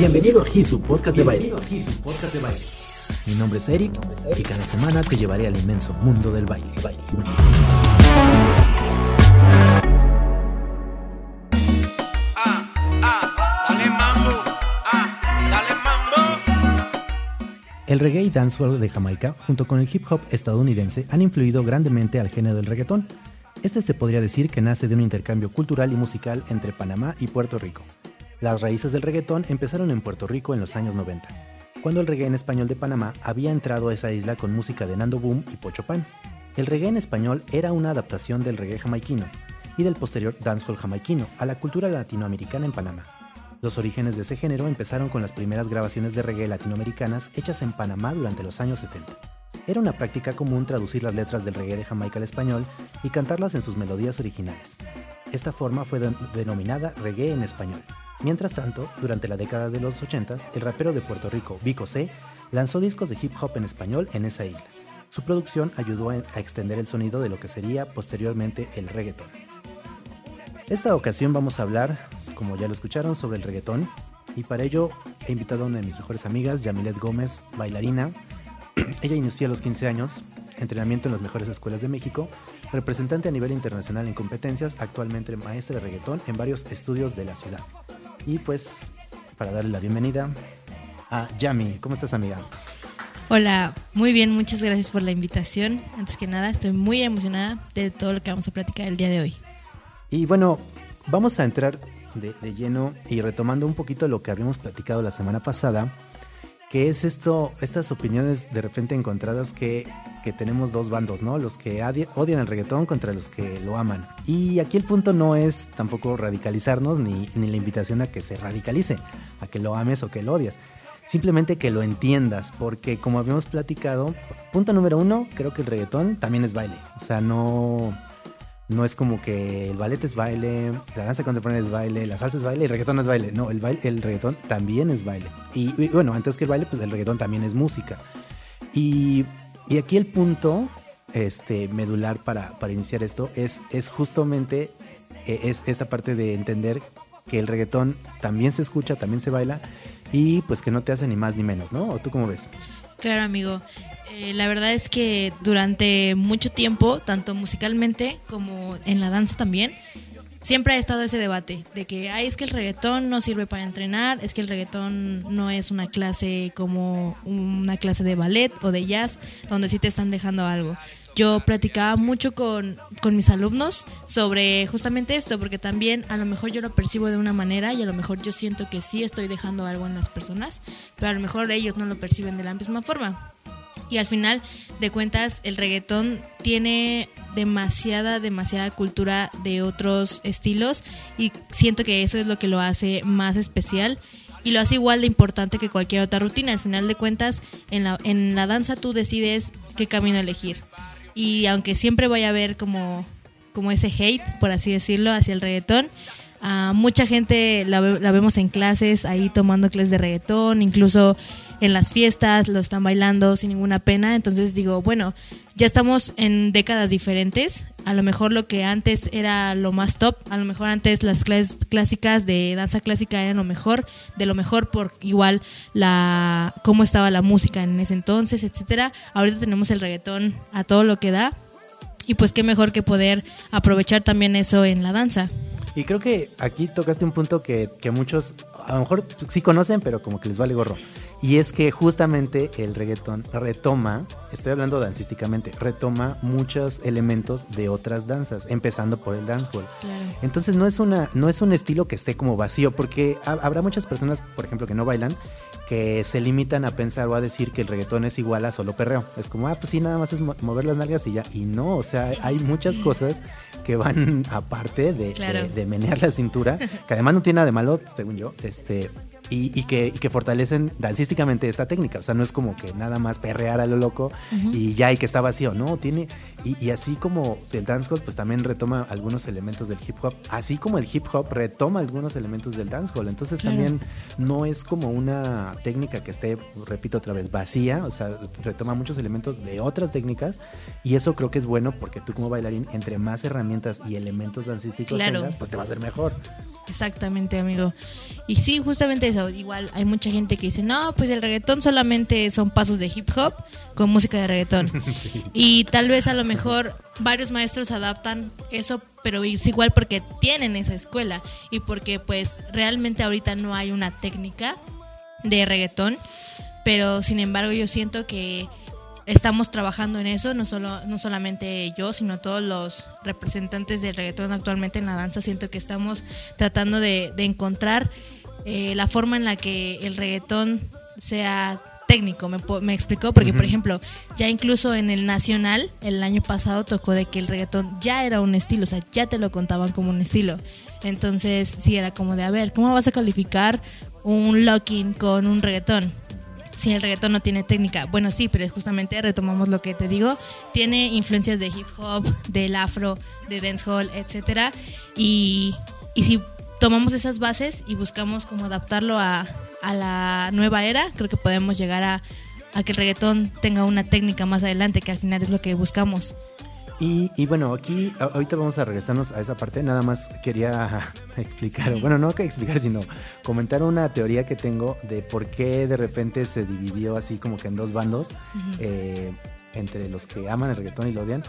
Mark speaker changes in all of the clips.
Speaker 1: Bienvenido a Hisu Podcast de Baile. Mi nombre es Eric y cada semana te llevaré al inmenso mundo del baile. El reggae y dancehall de Jamaica, junto con el hip hop estadounidense, han influido grandemente al género del reggaetón. Este se podría decir que nace de un intercambio cultural y musical entre Panamá y Puerto Rico. Las raíces del reggaetón empezaron en Puerto Rico en los años 90, cuando el reggae en español de Panamá había entrado a esa isla con música de Nando Boom y Pocho Pan. El reggae en español era una adaptación del reggae jamaiquino y del posterior dancehall jamaiquino a la cultura latinoamericana en Panamá. Los orígenes de ese género empezaron con las primeras grabaciones de reggae latinoamericanas hechas en Panamá durante los años 70. Era una práctica común traducir las letras del reggae de Jamaica al español y cantarlas en sus melodías originales. Esta forma fue denominada reggae en español. Mientras tanto, durante la década de los 80, el rapero de Puerto Rico, Vico C, lanzó discos de hip hop en español en esa isla. Su producción ayudó a extender el sonido de lo que sería posteriormente el reggaeton. Esta ocasión vamos a hablar, como ya lo escucharon, sobre el reggaetón y para ello he invitado a una de mis mejores amigas, Yamilet Gómez, bailarina. Ella inició a los 15 años, entrenamiento en las mejores escuelas de México, representante a nivel internacional en competencias, actualmente maestra de reggaetón en varios estudios de la ciudad. Y pues, para darle la bienvenida a Yami, ¿cómo estás amiga?
Speaker 2: Hola, muy bien, muchas gracias por la invitación. Antes que nada, estoy muy emocionada de todo lo que vamos a platicar el día de hoy.
Speaker 1: Y bueno, vamos a entrar de, lleno y retomando un poquito lo que habíamos platicado la semana pasada, que es esto, estas opiniones de repente encontradas que, que tenemos dos bandos, ¿no? Los que odian el reggaetón contra los que lo aman. Y aquí el punto no es tampoco radicalizarnos ni, ni la invitación a que se radicalice, a que lo ames o que lo odias. Simplemente que lo entiendas, porque como habíamos platicado, punto número uno, creo que el reggaetón también es baile. O sea, no, no es como que el ballet es baile, la danza contemporánea es baile, la salsa es baile y el reggaetón no es baile. No, el, baile, el reggaetón también es baile. Y, bueno, antes que el baile, pues el reggaetón también es música. Y, y aquí el punto este, medular para, para iniciar esto es, es justamente eh, es esta parte de entender que el reggaetón también se escucha, también se baila y pues que no te hace ni más ni menos, ¿no? ¿O tú cómo ves?
Speaker 2: Claro, amigo. Eh, la verdad es que durante mucho tiempo, tanto musicalmente como en la danza también, siempre ha estado ese debate de que Ay, es que el reggaetón no sirve para entrenar, es que el reggaetón no es una clase como una clase de ballet o de jazz donde sí te están dejando algo. Yo platicaba mucho con, con mis alumnos sobre justamente esto, porque también a lo mejor yo lo percibo de una manera y a lo mejor yo siento que sí estoy dejando algo en las personas, pero a lo mejor ellos no lo perciben de la misma forma. Y al final de cuentas, el reggaetón tiene demasiada, demasiada cultura de otros estilos y siento que eso es lo que lo hace más especial y lo hace igual de importante que cualquier otra rutina. Al final de cuentas, en la, en la danza tú decides qué camino elegir. Y aunque siempre vaya a haber como, como ese hate, por así decirlo, hacia el reggaetón, a mucha gente la, la vemos en clases, ahí tomando clases de reggaetón, incluso en las fiestas, lo están bailando sin ninguna pena. Entonces digo, bueno, ya estamos en décadas diferentes. A lo mejor lo que antes era lo más top, a lo mejor antes las clases clásicas de danza clásica eran lo mejor, de lo mejor por igual la cómo estaba la música en ese entonces, etcétera. Ahorita tenemos el reggaetón a todo lo que da. Y pues qué mejor que poder aprovechar también eso en la danza.
Speaker 1: Y creo que aquí tocaste un punto que, que muchos a lo mejor sí conocen, pero como que les vale gorro. Y es que justamente el reggaetón retoma, estoy hablando dancísticamente, retoma muchos elementos de otras danzas, empezando por el dancehall. Entonces no es una, no es un estilo que esté como vacío, porque habrá muchas personas, por ejemplo, que no bailan, que se limitan a pensar o a decir que el reggaetón es igual a solo perreo. Es como, ah, pues sí, nada más es mover las nalgas y ya. Y no, o sea, hay muchas cosas que van aparte de, de menear la cintura, que además no tiene nada de malo, según yo, este, y, que, que, fortalecen dancísticamente esta técnica. O sea, no es como que nada más perrear a lo loco y ya y que está vacío. No, tiene. Y, así como el dancehall, pues también retoma algunos elementos del hip hop. Así como el hip hop retoma algunos elementos del dancehall. Entonces también no es como una técnica que esté, repito otra vez, vacía. O sea, retoma muchos elementos de otras técnicas. Y eso creo que es bueno porque tú como bailarín, entre más herramientas y elementos dancísticos tengas, pues te va a ser mejor.
Speaker 2: Exactamente, amigo. Y sí, justamente eso. Igual hay mucha gente que dice, no, pues el reggaetón solamente son pasos de hip hop con música de reggaetón. Y tal vez a lo mejor varios maestros adaptan eso, pero es igual porque tienen esa escuela y porque pues realmente ahorita no hay una técnica de reggaetón. Pero sin embargo yo siento que estamos trabajando en eso, no, solo, no solamente yo, sino todos los representantes del reggaetón actualmente en la danza. Siento que estamos tratando de, encontrar eh, la forma en la que el reggaetón sea técnico, me, me explicó, porque por ejemplo, ya incluso en el nacional, el año pasado tocó de que el reggaetón ya era un estilo, o sea, ya te lo contaban como un estilo. Entonces, sí, era como de, a ver, ¿cómo vas a calificar un locking con un reggaetón? si el reggaetón no tiene técnica. Bueno, sí, pero justamente retomamos lo que te digo. Tiene influencias de hip hop, del afro, de dancehall, etcétera. Y, y si tomamos esas bases y buscamos cómo adaptarlo a, a la nueva era, creo que podemos llegar a, a que el reggaetón tenga una técnica más adelante, que al final es lo que buscamos.
Speaker 1: Y, bueno, aquí ahorita vamos a regresarnos a esa parte. Nada más quería explicar, bueno, no que explicar, sino comentar una teoría que tengo de por qué de repente se dividió así como que en dos bandos. Eh, entre los que aman el reggaetón y lo odian.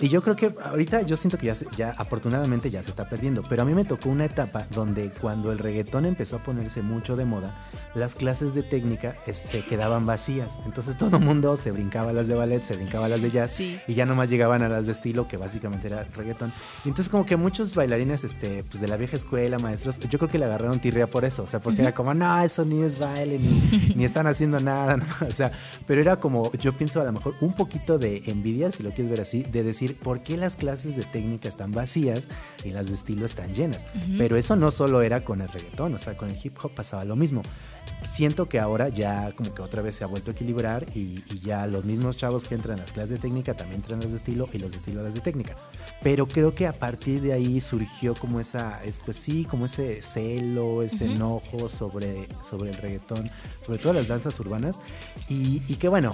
Speaker 1: Y yo creo que ahorita yo siento que ya, ya afortunadamente ya se está perdiendo, pero a mí me tocó una etapa donde cuando el reggaetón empezó a ponerse mucho de moda, las clases de técnica eh, se quedaban vacías. Entonces todo el mundo se brincaba las de ballet, se brincaba las de jazz y ya nomás llegaban a las de estilo, que básicamente era reggaetón. Y entonces como que muchos bailarines este, pues de la vieja escuela, maestros, yo creo que le agarraron tirria por eso, o sea, porque era como, no, eso ni es baile, ni, ni están haciendo nada, o sea, pero era como, yo pienso a lo mejor un poquito de envidia, si lo quieres ver así, de decir, por qué las clases de técnica están vacías y las de estilo están llenas. Pero eso no solo era con el reggaetón, o sea, con el hip hop pasaba lo mismo. Siento que ahora ya como que otra vez se ha vuelto a equilibrar y, ya los mismos chavos que entran a las clases de técnica también entran a las de estilo y los de estilo a las de técnica. Pero creo que a partir de ahí surgió como esa, pues sí, como ese celo, ese enojo sobre, sobre el reggaetón, sobre todo las danzas urbanas. Y, y que bueno,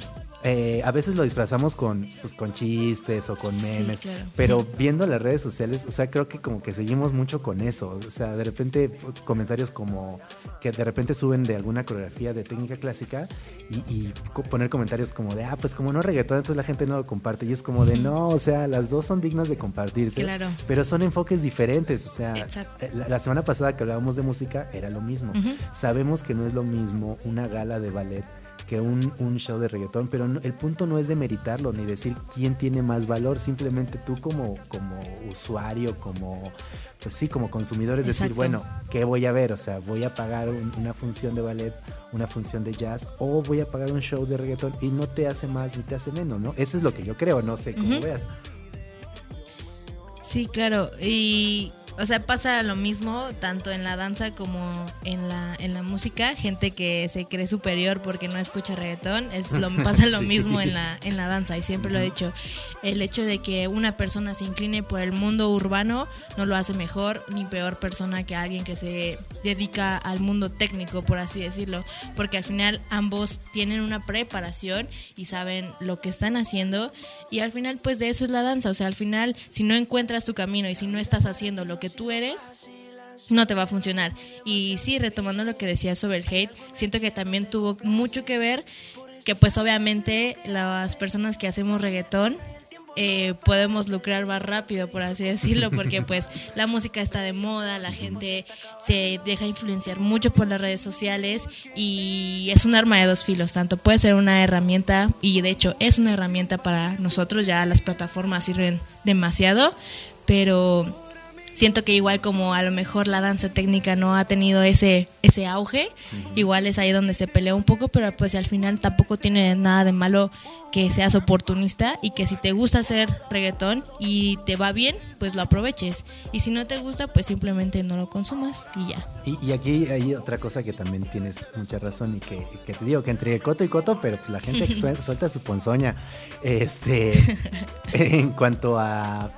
Speaker 1: eh, a veces lo disfrazamos con, pues, con chistes o con memes, pero viendo las redes sociales, o sea, creo que como que seguimos mucho con eso. O sea, de repente comentarios como que de repente suben de alguna coreografía de técnica clásica y, poner comentarios como de, ah, pues como no reggaetón, entonces la gente no lo comparte. Y es como de, no, o sea, las dos son dignas de compartirse, pero son enfoques diferentes. O sea, eh, la, semana pasada que hablábamos de música era lo mismo. Sabemos que no es lo mismo una gala de ballet que un, un show de reggaetón, pero el punto no es demeritarlo ni decir quién tiene más valor, simplemente tú como, como usuario, como, pues sí, como consumidor, es decir, bueno, ¿qué voy a ver? O sea, voy a pagar una función de ballet, una función de jazz, o voy a pagar un show de reggaetón y no te hace más ni te hace menos, ¿no? Eso es lo que yo creo, no sé cómo veas.
Speaker 2: Sí, claro, y o sea, pasa lo mismo tanto en la danza como en la, en la música. Gente que se cree superior porque no escucha reggaetón. Es lo, pasa lo mismo en la, en la danza y siempre lo he dicho. El hecho de que una persona se incline por el mundo urbano no lo hace mejor ni peor persona que alguien que se dedica al mundo técnico, por así decirlo. Porque al final ambos tienen una preparación y saben lo que están haciendo. Y al final, pues de eso es la danza. O sea, al final, si no encuentras tu camino y si no estás haciendo lo que tú eres, no te va a funcionar. Y sí, retomando lo que decías sobre el hate, siento que también tuvo mucho que ver que pues obviamente las personas que hacemos reggaetón eh, podemos lucrar más rápido, por así decirlo, porque pues la música está de moda, la gente se deja influenciar mucho por las redes sociales y es un arma de dos filos, tanto puede ser una herramienta y de hecho es una herramienta para nosotros, ya las plataformas sirven demasiado, pero siento que igual como a lo mejor la danza técnica no ha tenido ese, ese auge, igual es ahí donde se pelea un poco, pero pues al final tampoco tiene nada de malo que seas oportunista y que si te gusta hacer reggaetón y te va bien, pues lo aproveches. Y si no te gusta, pues simplemente no lo consumas y ya.
Speaker 1: Y, aquí hay otra cosa que también tienes mucha razón y que, te digo que entre coto y coto, pero pues la gente suelta su ponzoña. Este, en cuanto a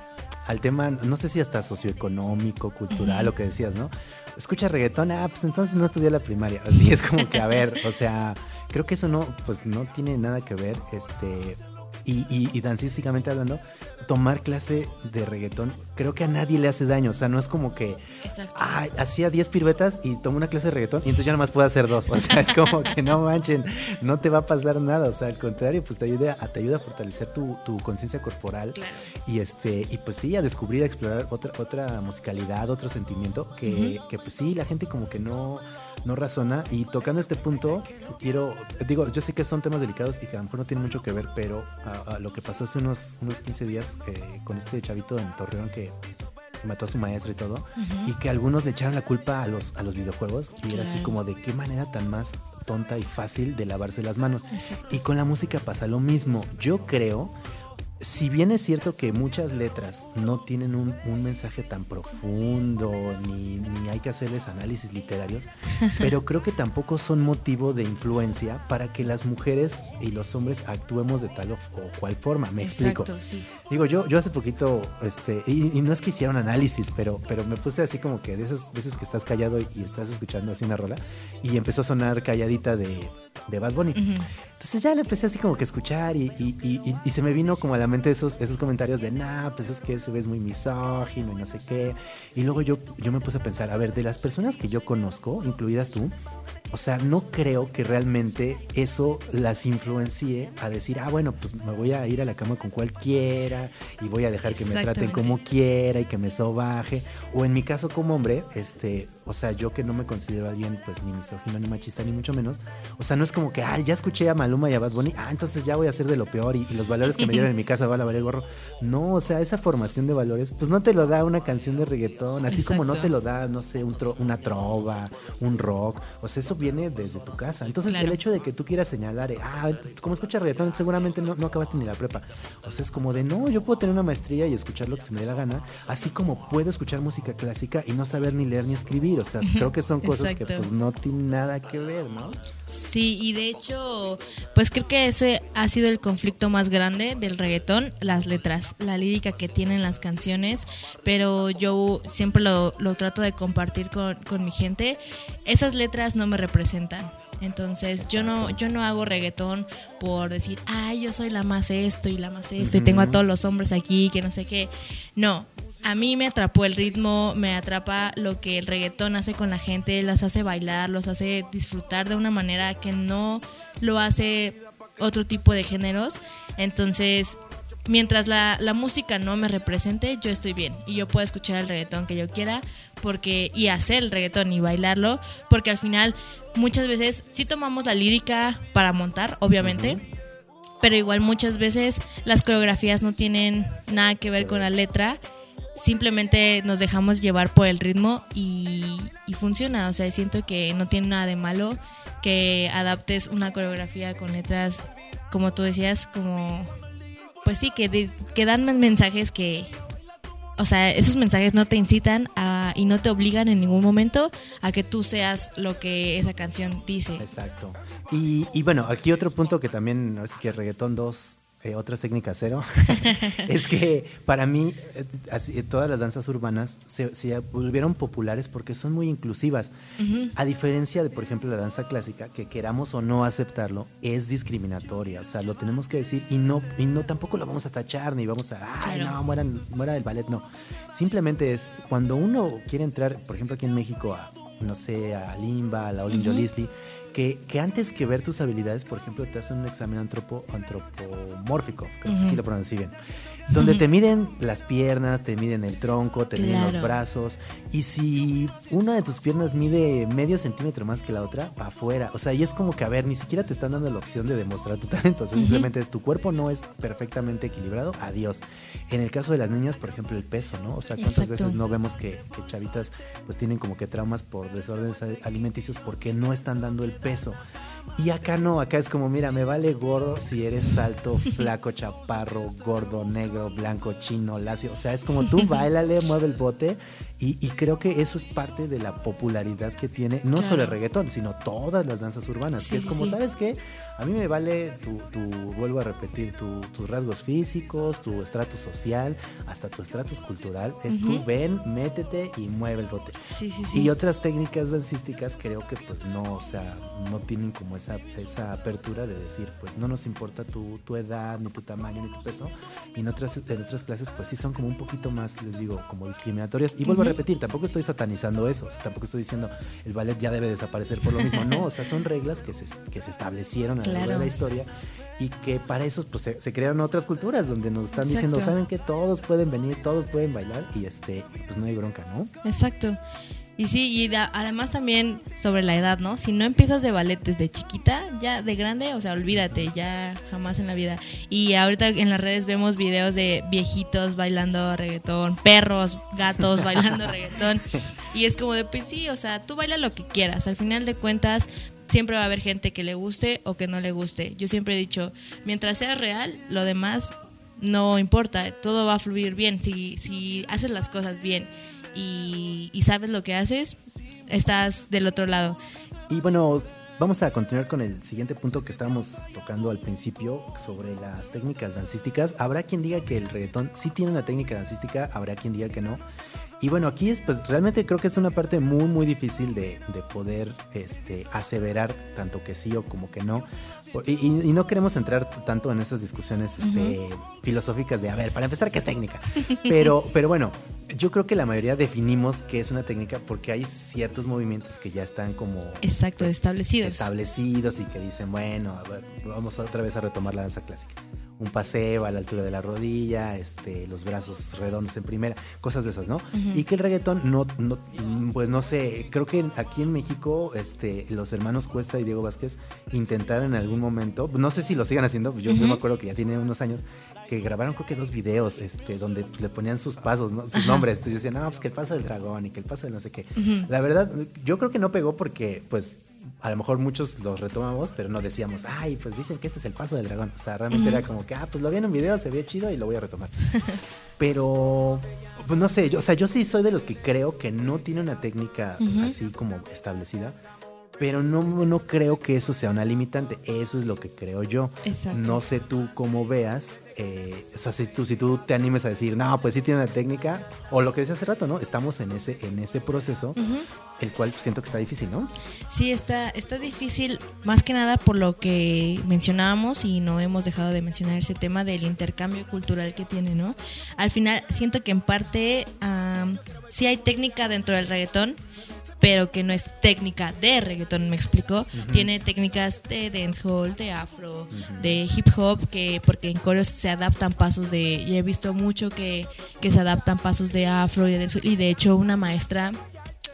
Speaker 1: al tema, no sé si hasta socioeconómico, cultural, lo que decías, ¿no? Escucha reggaetón, ah, pues entonces no estudié la primaria. Así es como que, a ver, o sea, creo que eso no, pues no tiene nada que ver, este, y, y, dancísticamente hablando, tomar clase de reggaetón creo que a nadie le hace daño. O sea, no es como que hacía 10 piruetas y tomó una clase de reggaetón y entonces ya nada más puede hacer dos. O sea, es como que no manchen, no te va a pasar nada. O sea, al contrario, pues te ayuda, te ayuda a fortalecer tu, conciencia corporal y este, y pues sí, a descubrir, a explorar otra, otra musicalidad, otro sentimiento que, que pues sí, la gente como que no no razona. Y tocando este punto, quiero, digo, yo sé que son temas delicados y que a lo mejor no tienen mucho que ver, pero a, lo que pasó hace unos, unos 15 días eh, con este chavito en Torreón que mató a su maestro y todo, y que algunos le echaron la culpa a los, a los videojuegos, y era así como de qué manera tan más tonta y fácil de lavarse las manos. Y con la música pasa lo mismo. Yo creo si bien es cierto que muchas letras no tienen un, mensaje tan profundo, ni, hay que hacerles análisis literarios, pero creo que tampoco son motivo de influencia para que las mujeres y los hombres actuemos de tal o, cual forma. Me explico. Digo, yo, yo hace poquito, este, y, no es que hiciera un análisis, pero, pero me puse así como que de esas veces que estás callado y, estás escuchando así una rola, y empezó a sonar calladita de, Bad Bunny. Entonces ya le empecé así como que a escuchar y, y, se me vino como a la mente esos, esos comentarios de, nah, pues es que ese ves muy misógino y no sé qué. Y luego yo, yo me puse a pensar, a ver, de las personas que yo conozco, incluidas tú, o sea, no creo que realmente eso las influencie a decir, ah, bueno, pues me voy a ir a la cama con cualquiera y voy a dejar que me traten como quiera y que me sobaje. O en mi caso como hombre, este, o sea, yo que no me considero alguien pues ni misógino ni machista ni mucho menos. O sea, no es como que, ah, ya escuché a Maluma y a Bad Bunny, ah, entonces ya voy a hacer de lo peor y, los valores que me dieron en mi casa van a valer gorro. No, o sea, esa formación de valores, pues no te lo da una canción de reggaetón, así como no te lo da, no sé, un una trova, un rock. O sea, eso viene desde tu casa. Entonces, el hecho de que tú quieras señalar, ah, como escuchas reggaetón, seguramente no, no acabaste ni la prepa. O sea, es como de, no, yo puedo tener una maestría y escuchar lo que se me dé la gana, así como puedo escuchar música clásica y no saber ni leer ni escribir. O sea, creo que son cosas que pues no tienen nada que ver, ¿no?
Speaker 2: Sí, y de hecho, pues creo que ese ha sido el conflicto más grande del reggaetón, las letras, la lírica que tienen las canciones, pero yo siempre lo, lo trato de compartir con, con mi gente. Esas letras no me representan. Entonces yo no, yo no hago reggaetón por decir, ay, yo soy la más esto y la más esto y tengo a todos los hombres aquí, que no sé qué. No, a mí me atrapó el ritmo, me atrapa lo que el reggaetón hace con la gente, las hace bailar, los hace disfrutar de una manera que no lo hace otro tipo de géneros. Entonces, mientras la, la música no me represente, yo estoy bien y yo puedo escuchar el reggaetón que yo quiera porque y hacer el reggaetón y bailarlo, porque al final muchas veces sí tomamos la lírica para montar, obviamente. Pero igual muchas veces las coreografías no tienen nada que ver con la letra simplemente nos dejamos llevar por el ritmo y, funciona. O sea, siento que no tiene nada de malo que adaptes una coreografía con letras, como tú decías, como, pues sí, que, que dan mensajes que, o sea, esos mensajes no te incitan a, y no te obligan en ningún momento a que tú seas lo que esa canción dice.
Speaker 1: Exacto. Y, y bueno, aquí otro punto que también, es que Reggaetón 2 eh, otras técnicas cero, es que para mí eh, así, todas las danzas urbanas se, volvieron populares porque son muy inclusivas. A diferencia de, por ejemplo, la danza clásica, que queramos o no aceptarlo, es discriminatoria. O sea, lo tenemos que decir y no, y no tampoco lo vamos a tachar ni vamos a, ay, no, mueran, muera el ballet. No. Simplemente es cuando uno quiere entrar, por ejemplo, aquí en México, a, no sé, a Limba, a la Olin uh que, que, antes que ver tus habilidades, por ejemplo, te hacen un examen antropo, antropomórfico, creo que sí lo pronuncié bien donde te miden las piernas, te miden el tronco, te miden los brazos. Y si una de tus piernas mide medio centímetro más que la otra, para afuera. O sea, y es como que, a ver, ni siquiera te están dando la opción de demostrar tu talento. O sea, simplemente es tu cuerpo no es perfectamente equilibrado, adiós. En el caso de las niñas, por ejemplo, el peso, ¿no? O sea, ¿cuántas veces no vemos que, que chavitas pues tienen como que traumas por desórdenes alimenticios porque no están dando el peso? Y acá no, acá es como, mira, me vale gordo si eres alto, flaco, chaparro, gordo, negro, blanco, chino, lacio. O sea, es como tú bailale, mueve el bote Y, creo que eso es parte de la popularidad que tiene, no solo el reggaetón, sino todas las danzas urbanas. que es como, ¿sabes qué? A mí me vale tu, tu vuelvo a repetir, tus rasgos físicos, tu estratus social, hasta tu estratus cultural. Es tú ven, métete y mueve el bote. Y otras técnicas dancísticas creo que pues no, o sea, no tienen como esa, esa apertura de decir, pues no nos importa tu, tu edad, ni tu tamaño, ni tu peso. Y en otras, en otras clases pues sí son como un poquito más, les digo, como discriminatorias. Y vuelvo a repetir, tampoco estoy satanizando eso, tampoco estoy diciendo el ballet ya debe desaparecer por lo mismo. No, o sea, son reglas que se, que se establecieron a lo largo de la historia y que para eso pues, se, crearon otras culturas donde nos están diciendo, saben que todos pueden venir, todos pueden bailar y este, pues no hay bronca, ¿no?
Speaker 2: Exacto. Y sí, y además también sobre la edad, ¿no? Si no empiezas de ballet desde chiquita, ya de grande, o sea, olvídate, ya jamás en la vida. Y ahorita en las redes vemos videos de viejitos bailando reggaetón, perros, gatos bailando reggaetón. Y es como de, pues sí, o sea, tú baila lo que quieras. Al final de cuentas, siempre va a haber gente que le guste o que no le guste. Yo siempre he dicho, mientras sea real, lo demás no importa, todo va a fluir bien. Si, si haces las cosas bien y, sabes lo que haces, estás del otro lado.
Speaker 1: Y bueno, vamos a continuar con el siguiente punto que estábamos tocando al principio sobre las técnicas dancísticas. Habrá quien diga que el reggaetón sí tiene una técnica dancística, habrá quien diga que no. Y bueno, aquí es, pues realmente creo que es una parte muy, muy difícil de, de poder este, aseverar tanto que sí o como que no. Y, no queremos entrar tanto en esas discusiones este, filosóficas de, a ver, para empezar, ¿qué es técnica? Pero, pero bueno, yo creo que la mayoría definimos qué es una técnica porque hay ciertos movimientos que ya están como...
Speaker 2: Exacto, pues, establecidos.
Speaker 1: Establecidos y que dicen, bueno, a ver, vamos otra vez a retomar la danza clásica un paseo a la altura de la rodilla, este, los brazos redondos en primera, cosas de esas, ¿no? Y que el reggaetón no, no, pues no sé, creo que aquí en México, este, los hermanos Cuesta y Diego Vázquez intentaron en algún momento, no sé si lo sigan haciendo, yo, me acuerdo que ya tiene unos años, que grabaron creo que dos videos, este, donde pues, le ponían sus pasos, ¿no? sus nombres, entonces decían, no, pues que el paso del dragón y que el paso de no sé qué. La verdad, yo creo que no pegó porque, pues, a lo mejor muchos los retomamos, pero no decíamos, ay, pues dicen que este es el paso del dragón. O sea, realmente era como que, ah, pues lo vi en un video, se ve chido y lo voy a retomar. pero, pues no sé, yo, o sea, yo sí soy de los que creo que no tiene una técnica así como establecida. Pero no, no creo que eso sea una limitante. Eso es lo que creo yo. Exacto. No sé tú cómo veas eh, o sea, si tú, si tú te animes a decir, no, pues sí tiene una técnica, o lo que decía hace rato, ¿no? Estamos en ese, en ese proceso, el cual siento que está difícil, ¿no?
Speaker 2: Sí, está, está difícil, más que nada por lo que mencionábamos y no hemos dejado de mencionar ese tema del intercambio cultural que tiene, ¿no? Al final, siento que en parte sí hay técnica dentro del reggaetón, pero que no es técnica de reggaetón, me explicó. Tiene técnicas de dancehall, de afro, de hip hop, que porque en coreos se adaptan pasos de, y he visto mucho que, que se adaptan pasos de afro y de dancehall, y de hecho una maestra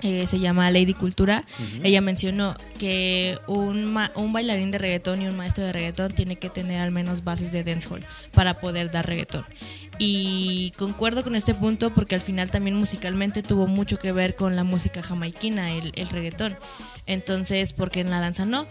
Speaker 2: eh, se llama Lady Cultura, ella mencionó que un, un, bailarín de reggaetón y un maestro de reggaetón tiene que tener al menos bases de dancehall para poder dar reggaetón. Y concuerdo con este punto porque al final también musicalmente tuvo mucho que ver con la música jamaiquina, el, el reggaetón. Entonces, porque en la danza no.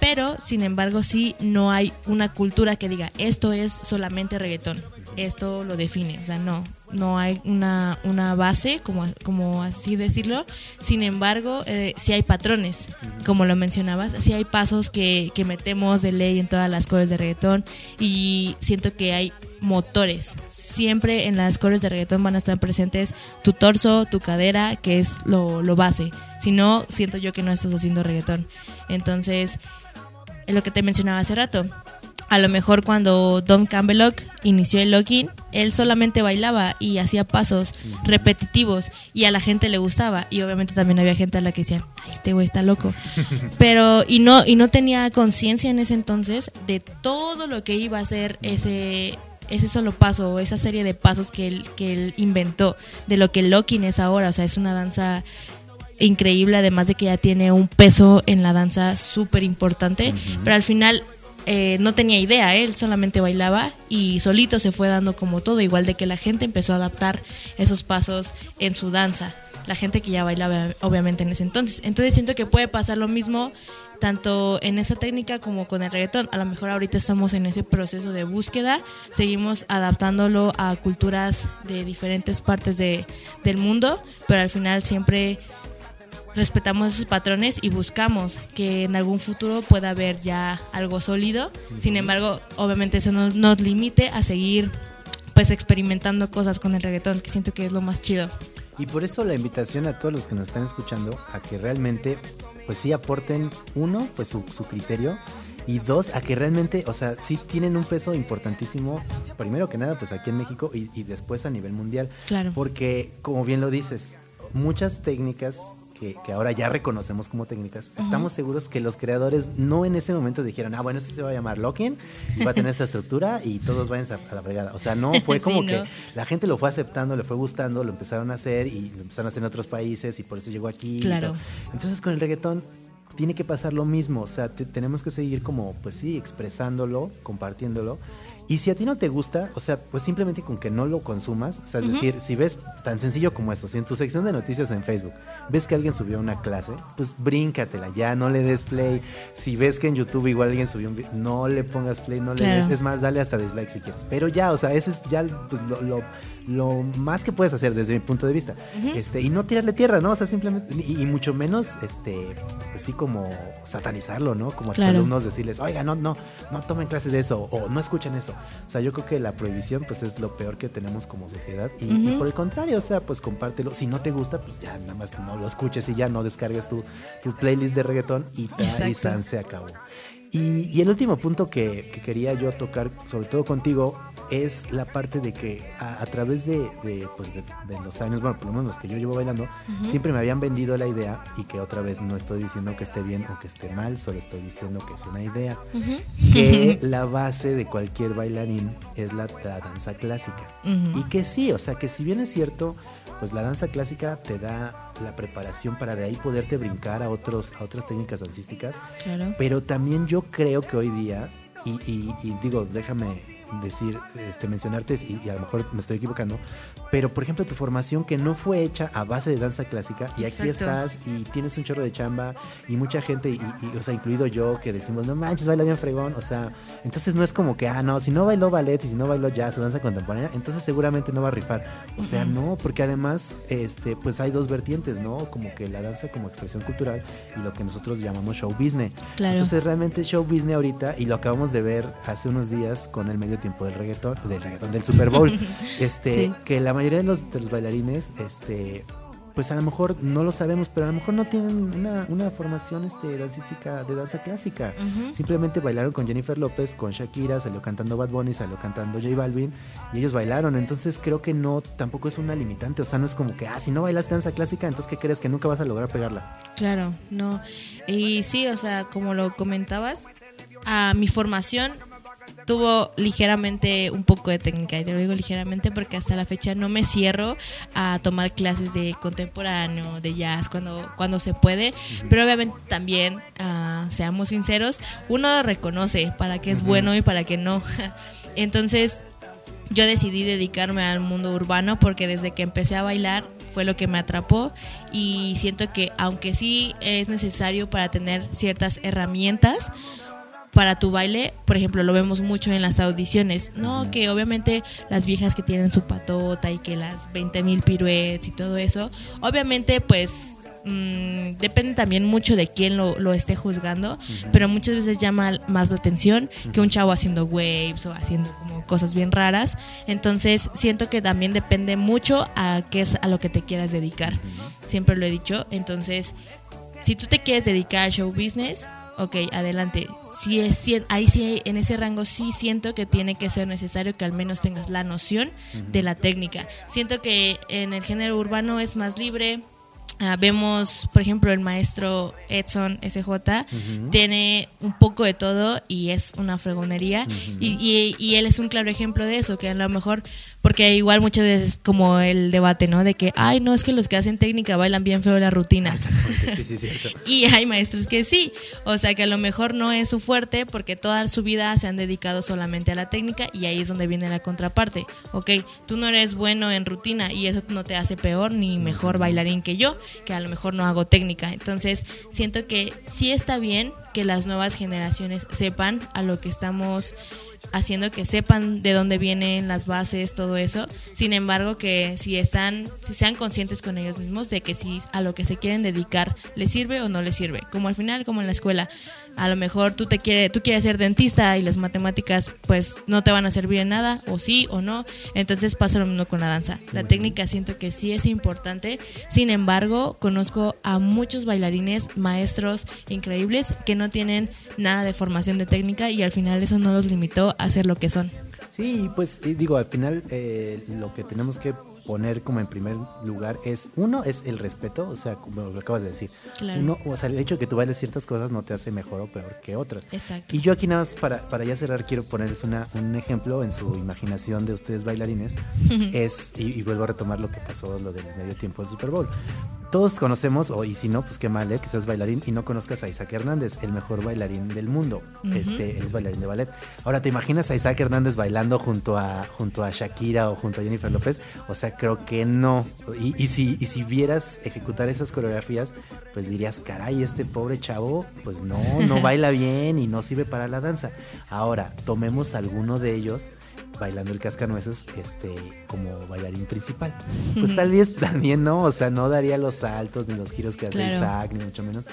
Speaker 2: Pero, sin embargo, sí no hay una cultura que diga, esto es solamente reggaetón, esto lo define. O sea, no, no hay una, una base, como, como así decirlo. Sin embargo, eh, sí hay patrones, como lo mencionabas, sí hay pasos que, que metemos de ley en todas las cores de reggaetón y siento que hay motores. Siempre en las cores de reggaetón van a estar presentes tu torso, tu cadera, que es lo, lo base. Si no, siento yo que no estás haciendo reggaetón. Entonces, es lo que te mencionaba hace rato. A lo mejor cuando Don Campbellock inició el login, él solamente bailaba y hacía pasos repetitivos y a la gente le gustaba. Y obviamente también había gente a la que decían, Ay, este güey está loco. Pero y no y no tenía conciencia en ese entonces de todo lo que iba a ser ese ese solo paso o esa serie de pasos que él, que él inventó de lo que el locking es ahora, o sea, es una danza increíble, además de que ya tiene un peso en la danza súper importante, pero al final eh, no tenía idea, él solamente bailaba y solito se fue dando como todo, igual de que la gente empezó a adaptar esos pasos en su danza, la gente que ya bailaba obviamente en ese entonces. Entonces siento que puede pasar lo mismo tanto en esa técnica como con el reggaetón. A lo mejor ahorita estamos en ese proceso de búsqueda, seguimos adaptándolo a culturas de diferentes partes de, del mundo, pero al final siempre respetamos esos patrones y buscamos que en algún futuro pueda haber ya algo sólido. Sin embargo, obviamente eso no nos limite a seguir pues experimentando cosas con el reggaetón, que siento que es lo más chido.
Speaker 1: Y por eso la invitación a todos los que nos están escuchando a que realmente pues sí aporten uno, pues su, criterio y dos, a que realmente, o sea, sí tienen un peso importantísimo, primero que nada, pues aquí en México y, y después a nivel mundial.
Speaker 2: Claro.
Speaker 1: Porque, como bien lo dices, muchas técnicas que, ahora ya reconocemos como técnicas, estamos seguros que los creadores no en ese momento dijeron, ah, bueno, esto se va a llamar locking, va a tener esta estructura y todos vayan a, la fregada. O sea, no, fue como que la gente lo fue aceptando, le fue gustando, lo empezaron a hacer y lo empezaron a hacer en otros países y por eso llegó aquí.
Speaker 2: Claro.
Speaker 1: Entonces con el reggaetón tiene que pasar lo mismo, o sea, tenemos que seguir como, pues sí, expresándolo, compartiéndolo y si a ti no te gusta, o sea, pues simplemente con que no lo consumas, o sea, es decir, si ves tan sencillo como esto, si en tu sección de noticias en Facebook ves que alguien subió una clase, pues bríncatela ya, no le des play. Si ves que en YouTube igual alguien subió un video, no le pongas play, no le des, es más, dale hasta dislike si quieres. Pero ya, o sea, ese es ya pues, lo lo más que puedes hacer desde mi punto de vista. este, y no tirarle tierra, ¿no? O sea, simplemente, y, mucho menos, este, así como satanizarlo, ¿no? Como a tus alumnos decirles, oiga, no, no, no tomen clase de eso, o no escuchen eso. O sea, yo creo que la prohibición, pues, es lo peor que tenemos como sociedad. Y, por el contrario, o sea, pues compártelo. Si no te gusta, pues ya nada más no lo escuches y ya no descargues tu, tu playlist de reggaetón y, y San se acabó. Y, el último punto que, que, quería yo tocar, sobre todo contigo, es la parte de que a, través de, pues de, los años, bueno, por lo menos los que yo llevo bailando, siempre me habían vendido la idea y que otra vez no estoy diciendo que esté bien o que esté mal, solo estoy diciendo que es una idea, que la base de cualquier bailarín es la, danza clásica. Y que sí, o sea, que si bien es cierto, pues la danza clásica te da la preparación para de ahí poderte brincar a, otros, a otras técnicas dancísticas, pero también yo creo que hoy día, y, y digo, déjame decir, este, mencionarte, y, a lo mejor me estoy equivocando, pero por ejemplo tu formación que no fue hecha a base de danza clásica y aquí estás y tienes un chorro de chamba y mucha gente, y, o sea, incluido yo, que decimos, no manches, baila bien fregón, o sea, entonces no es como que, ah, no, si no bailó ballet y si no bailó jazz o danza contemporánea, entonces seguramente no va a rifar. O sea, no, porque además, este, pues hay dos vertientes, ¿no? Como que la danza como expresión cultural y lo que nosotros llamamos show business. Entonces realmente show business ahorita, y lo acabamos de ver hace unos días con el medio tiempo del reggaetón, del reggaetón del Super Bowl, este, que la mayoría de los, de los bailarines, este, pues a lo mejor no lo sabemos, pero a lo mejor no tienen una, una formación este, dancística de danza clásica. Simplemente bailaron con Jennifer López, con Shakira, salió cantando Bad Bunny, salió cantando J Balvin y ellos bailaron. Entonces creo que no, tampoco es una limitante. O sea, no es como que, ah, si no bailas danza clásica, entonces ¿qué crees? Que nunca vas a lograr pegarla.
Speaker 2: Claro, no. Y sí, o sea, como lo comentabas, a mi formación tuvo ligeramente un poco de técnica, y te lo digo ligeramente porque hasta la fecha no me cierro a tomar clases de contemporáneo, de jazz, cuando, cuando se puede, pero obviamente también, uh, seamos sinceros, uno reconoce para qué es bueno y para qué no. Entonces, yo decidí dedicarme al mundo urbano porque desde que empecé a bailar fue lo que me atrapó y siento que aunque sí es necesario para tener ciertas herramientas, para tu baile, por ejemplo, lo vemos mucho en las audiciones, ¿no? Que obviamente las viejas que tienen su patota y que las 20 mil piruetes y todo eso, obviamente pues mmm, depende también mucho de quién lo, esté juzgando, pero muchas veces llama más la atención que un chavo haciendo waves o haciendo como cosas bien raras. Entonces siento que también depende mucho a qué es a lo que te quieras dedicar. Siempre lo he dicho. Entonces, si tú te quieres dedicar al show business, ok, adelante. Si es, ahí sí, en ese rango sí siento que tiene que ser necesario que al menos tengas la noción de la técnica. Siento que en el género urbano es más libre, Ah, vemos, por ejemplo, el maestro Edson SJ, tiene un poco de todo y es una fregonería. y, y, él es un claro ejemplo de eso, que a lo mejor, porque igual muchas veces como el debate, ¿no? De que, ay, no, es que los que hacen técnica bailan bien feo la rutina. Sí, sí, sí, y hay maestros que sí, o sea, que a lo mejor no es su fuerte porque toda su vida se han dedicado solamente a la técnica y ahí es donde viene la contraparte. Ok, tú no eres bueno en rutina y eso no te hace peor ni mejor bailarín que yo que a lo mejor no hago técnica. Entonces, siento que sí está bien que las nuevas generaciones sepan a lo que estamos haciendo que sepan de dónde vienen las bases, todo eso. Sin embargo, que si están, si sean conscientes con ellos mismos de que si a lo que se quieren dedicar les sirve o no les sirve. Como al final, como en la escuela a lo mejor tú te quiere, tú quieres ser dentista y las matemáticas pues no te van a servir en nada, o sí o no. Entonces pasa lo mismo con la danza. La técnica siento que sí es importante. Sin embargo, conozco a muchos bailarines, maestros increíbles que no tienen nada de formación de técnica y al final eso no los limitó a ser lo que son.
Speaker 1: Sí, pues digo, al final eh, lo que tenemos que poner como en primer lugar es, uno, es el respeto, o sea, como lo acabas de decir. Uno, o sea, el hecho de que tú bailes ciertas cosas no te hace mejor o peor que otras.
Speaker 2: Exacto.
Speaker 1: Y yo aquí nada más para, para ya cerrar quiero ponerles una, un ejemplo en su imaginación de ustedes bailarines. es, y, y, vuelvo a retomar lo que pasó, lo del medio tiempo del Super Bowl todos conocemos, o y si no, pues qué mal, ¿eh? que seas bailarín y no conozcas a Isaac Hernández, el mejor bailarín del mundo. Este, él es bailarín de ballet. Ahora, ¿te imaginas a Isaac Hernández bailando junto a, junto a Shakira o junto a Jennifer López? O sea, creo que no. Y, y si, y si vieras ejecutar esas coreografías, pues dirías, caray, este pobre chavo, pues no, no baila bien y no sirve para la danza. Ahora, tomemos alguno de ellos bailando el cascanueces este como bailarín principal. Pues tal vez también no, o sea, no daría los saltos ni los giros que hace Isaac, ni mucho menos.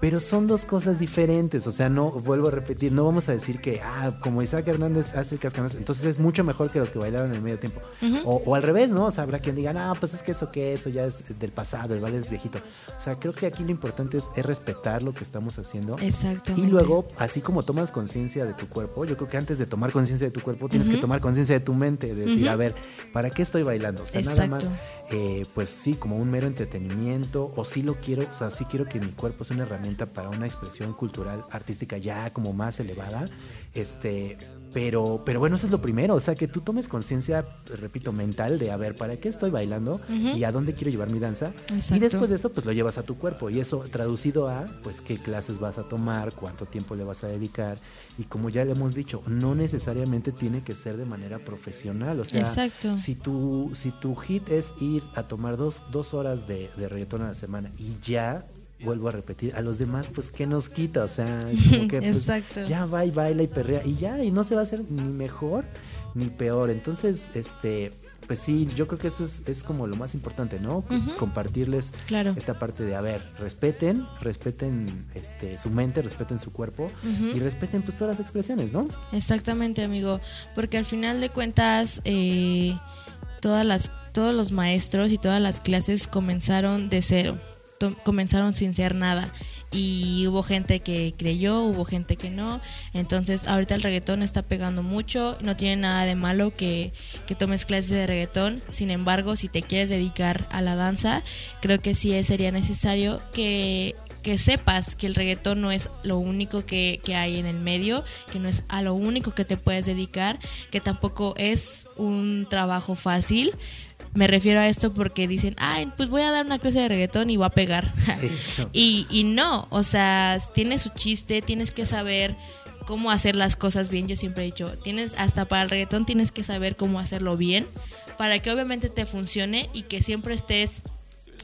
Speaker 1: Pero son dos cosas diferentes, o sea, no, vuelvo a repetir, no vamos a decir que, ah, como Isaac Hernández hace el cascanueces, entonces es mucho mejor que los que bailaron en el medio tiempo. o, al revés, ¿no? O sea, habrá quien diga, ah, pues es que eso que eso ya es del pasado, el ballet es viejito. O sea, creo que aquí lo importante es, respetar lo que estamos haciendo.
Speaker 2: Exacto.
Speaker 1: Y luego, así como tomas conciencia de tu cuerpo, yo creo que antes de tomar conciencia de tu cuerpo, tienes que tomar conciencia de tu mente, de decir, a ver, ¿para qué estoy bailando? O sea, nada más, eh, pues sí, como un mero entretenimiento, o sí lo quiero, o sea, sí quiero que mi cuerpo sea una herramienta para una expresión cultural, artística ya como más elevada, este, pero, pero bueno, eso es lo primero, o sea, que tú tomes conciencia, repito, mental de, a ver, ¿para qué estoy bailando? Y a dónde quiero llevar mi danza. Y después de eso, pues lo llevas a tu cuerpo. Y eso traducido a, pues, qué clases vas a tomar, cuánto tiempo le vas a dedicar. Y como ya le hemos dicho, no necesariamente tiene que ser de manera profesional. O sea, si tu, si tu hit es ir a tomar dos, dos horas de, de reggaetón a la semana y ya vuelvo a repetir, a los demás, pues, ¿qué nos quita? O sea, es como que pues, ya va y baila y perrea y ya, y no se va a hacer ni mejor ni peor. Entonces, este, pues sí, yo creo que eso es, como lo más importante, ¿no? Compartirles esta parte de, a ver, respeten, respeten este, su mente, respeten su cuerpo y respeten pues todas las expresiones, ¿no?
Speaker 2: Exactamente, amigo, porque al final de cuentas, eh, todas las, todos los maestros y todas las clases comenzaron de cero comenzaron sin ser nada y hubo gente que creyó, hubo gente que no. Entonces ahorita el reggaetón está pegando mucho, no tiene nada de malo que, que tomes clases de reggaetón. Sin embargo, si te quieres dedicar a la danza, creo que sí sería necesario que que sepas que el reggaetón no es lo único que, que, hay en el medio, que no es a lo único que te puedes dedicar, que tampoco es un trabajo fácil, me refiero a esto porque dicen, ay, pues voy a dar una clase de reggaetón y voy a pegar. y, y no, o sea, tiene su chiste, tienes que saber cómo hacer las cosas bien. Yo siempre he dicho, tienes hasta para el reggaetón tienes que saber cómo hacerlo bien para que obviamente te funcione y que siempre estés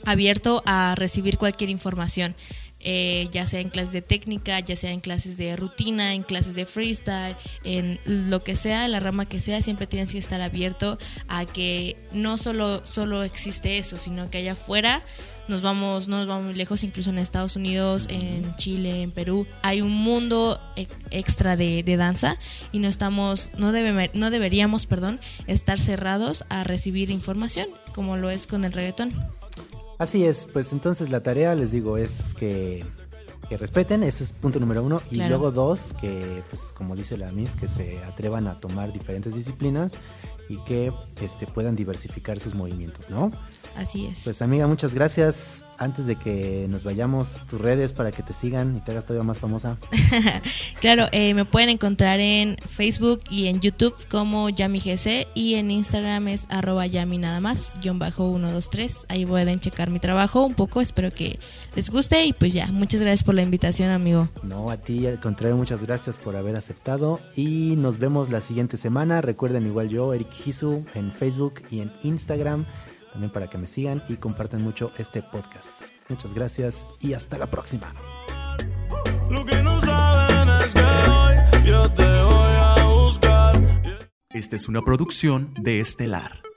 Speaker 2: abierto a recibir cualquier información. Eh, ya sea en clases de técnica, ya sea en clases de rutina, en clases de freestyle, en lo que sea, la rama que sea, siempre tienes que estar abierto a que no solo, solo existe eso, sino que allá afuera nos vamos, no nos vamos muy lejos, incluso en Estados Unidos, en Chile, en Perú, hay un mundo extra de, danza y no estamos, no, debe, no deberíamos, perdón, estar cerrados a recibir información, como lo es con el reggaetón.
Speaker 1: Así es, pues entonces la tarea, les digo, es que, respeten, ese es punto número uno. Y luego dos, que pues como dice la Miss, que se atrevan a tomar diferentes disciplinas y que este, puedan diversificar sus movimientos, ¿no?
Speaker 2: Así es.
Speaker 1: Pues amiga, muchas gracias. Antes de que nos vayamos, tus redes para que te sigan y te hagas todavía más famosa.
Speaker 2: claro, eh, me pueden encontrar en Facebook y en YouTube como YamiGC y en Instagram es arroba Yami nada más, guion bajo 123. Ahí pueden checar mi trabajo un poco, espero que les guste y pues ya, muchas gracias por la invitación, amigo.
Speaker 1: No, a ti, al contrario, muchas gracias por haber aceptado y nos vemos la siguiente semana. Recuerden igual yo, Eric Hisu, en Facebook y en Instagram también para que me sigan y compartan mucho este podcast. Muchas gracias y hasta la próxima.
Speaker 3: Esta es una producción de Estelar.